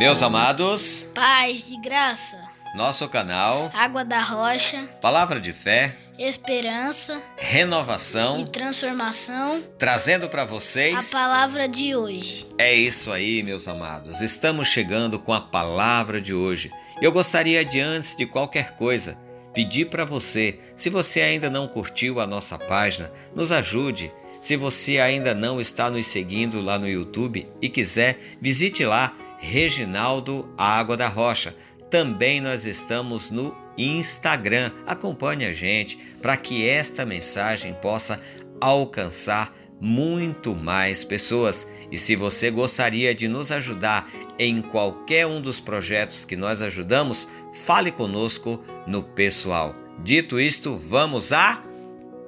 Meus amados, paz de graça, nosso canal Água da Rocha, Palavra de Fé, Esperança Renovação e Transformação, trazendo para vocês a palavra de hoje. É isso aí, meus amados. Estamos chegando com a palavra de hoje. Eu gostaria de antes de qualquer coisa pedir para você, se você ainda não curtiu a nossa página, nos ajude. Se você ainda não está nos seguindo lá no YouTube e quiser, visite lá Reginaldo Água da Rocha. Também nós estamos no Instagram. Acompanhe a gente para que esta mensagem possa alcançar muito mais pessoas. E se você gostaria de nos ajudar em qualquer um dos projetos que nós ajudamos, fale conosco no pessoal. Dito isto, vamos à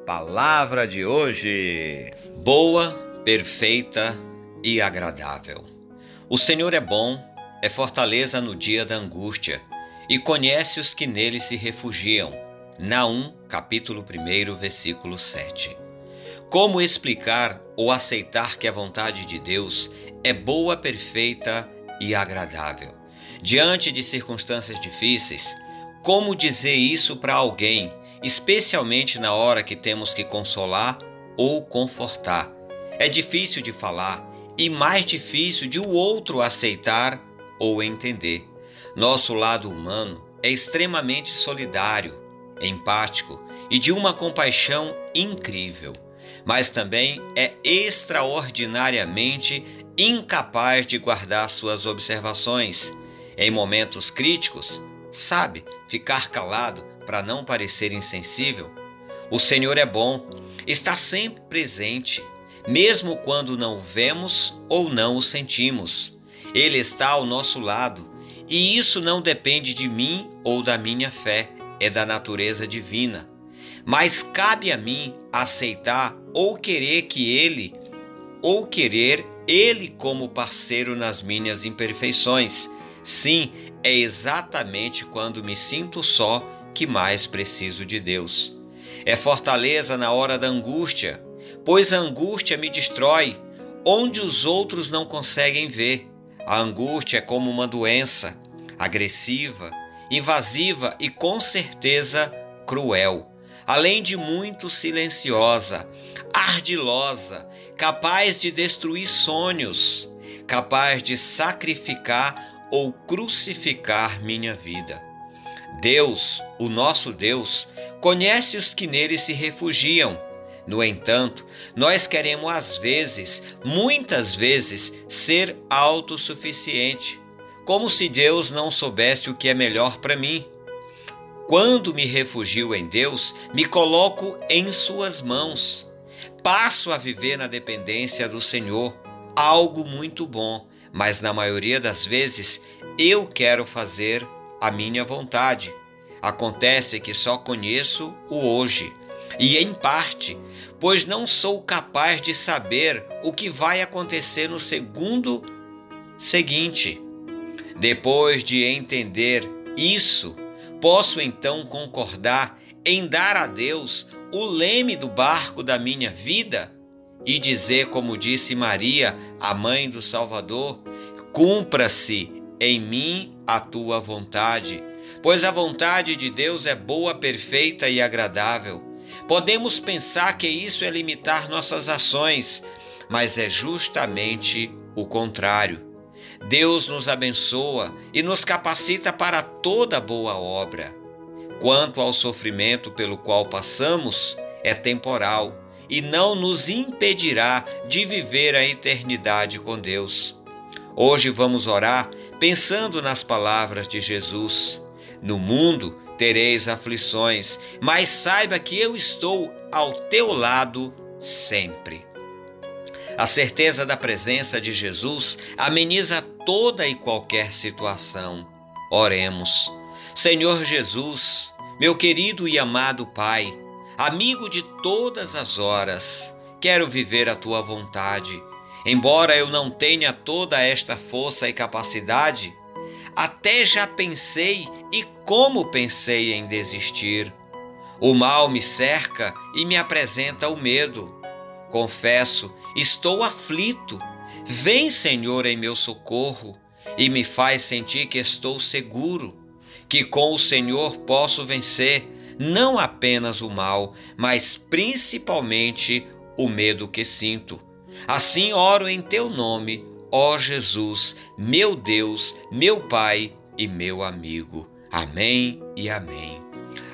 palavra de hoje. Boa, perfeita e agradável. O Senhor é bom, é fortaleza no dia da angústia e conhece os que nele se refugiam. Naum, capítulo 1, versículo 7. Como explicar ou aceitar que a vontade de Deus é boa, perfeita e agradável? Diante de circunstâncias difíceis, como dizer isso para alguém, especialmente na hora que temos que consolar ou confortar? É difícil de falar e mais difícil de o outro aceitar ou entender. Nosso lado humano é extremamente solidário, empático e de uma compaixão incrível, mas também é extraordinariamente incapaz de guardar suas observações. Em momentos críticos, sabe ficar calado para não parecer insensível. O Senhor é bom, está sempre presente mesmo quando não o vemos ou não o sentimos. Ele está ao nosso lado, e isso não depende de mim ou da minha fé, é da natureza divina. Mas cabe a mim aceitar ou querer que ele ou querer ele como parceiro nas minhas imperfeições. Sim, é exatamente quando me sinto só que mais preciso de Deus. É fortaleza na hora da angústia, pois a angústia me destrói, onde os outros não conseguem ver. A angústia é como uma doença, agressiva, invasiva e com certeza cruel, além de muito silenciosa, ardilosa, capaz de destruir sonhos, capaz de sacrificar ou crucificar minha vida. Deus, o nosso Deus, conhece os que nele se refugiam no entanto, nós queremos às vezes, muitas vezes, ser autossuficiente, como se Deus não soubesse o que é melhor para mim. Quando me refugio em Deus, me coloco em Suas mãos. Passo a viver na dependência do Senhor, algo muito bom, mas na maioria das vezes eu quero fazer a minha vontade. Acontece que só conheço o hoje e em parte, pois não sou capaz de saber o que vai acontecer no segundo seguinte. Depois de entender isso, posso então concordar em dar a Deus o leme do barco da minha vida e dizer, como disse Maria, a mãe do Salvador: cumpra-se em mim a tua vontade, pois a vontade de Deus é boa, perfeita e agradável. Podemos pensar que isso é limitar nossas ações, mas é justamente o contrário. Deus nos abençoa e nos capacita para toda boa obra. Quanto ao sofrimento pelo qual passamos, é temporal e não nos impedirá de viver a eternidade com Deus. Hoje vamos orar pensando nas palavras de Jesus. No mundo tereis aflições, mas saiba que eu estou ao teu lado sempre. A certeza da presença de Jesus ameniza toda e qualquer situação. Oremos. Senhor Jesus, meu querido e amado Pai, amigo de todas as horas, quero viver a tua vontade. Embora eu não tenha toda esta força e capacidade, até já pensei e como pensei em desistir. O mal me cerca e me apresenta o medo. Confesso, estou aflito. Vem, Senhor, em meu socorro. e me faz sentir que estou seguro, que com o Senhor posso vencer não apenas o mal, mas principalmente o medo que sinto. Assim oro em teu nome, ó Jesus, meu Deus, meu Pai e meu amigo. Amém e amém.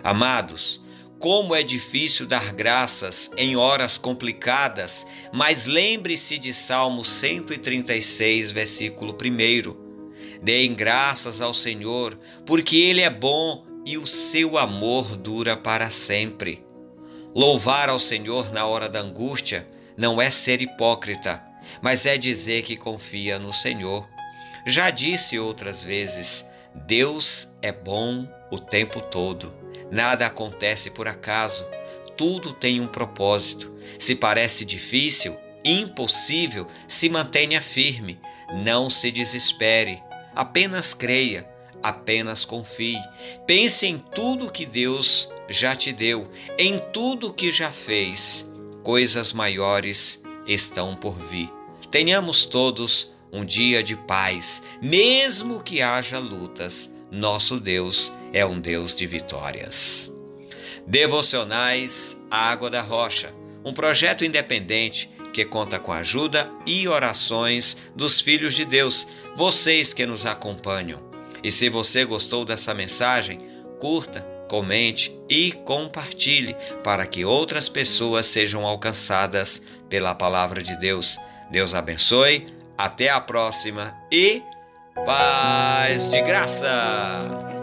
Amados, como é difícil dar graças em horas complicadas, mas lembre-se de Salmo 136, versículo 1. Deem graças ao Senhor, porque Ele é bom e o seu amor dura para sempre. Louvar ao Senhor na hora da angústia não é ser hipócrita, mas é dizer que confia no Senhor. Já disse outras vezes: Deus é bom o tempo todo. Nada acontece por acaso. Tudo tem um propósito. Se parece difícil, impossível, se mantenha firme. Não se desespere. Apenas creia. Apenas confie. Pense em tudo que Deus já te deu, em tudo que já fez. Coisas maiores estão por vir. Tenhamos todos um dia de paz, mesmo que haja lutas. Nosso Deus é um Deus de vitórias. Devocionais Água da Rocha, um projeto independente que conta com ajuda e orações dos filhos de Deus, vocês que nos acompanham. E se você gostou dessa mensagem, curta, comente e compartilhe para que outras pessoas sejam alcançadas pela palavra de Deus. Deus abençoe, até a próxima e paz de graça!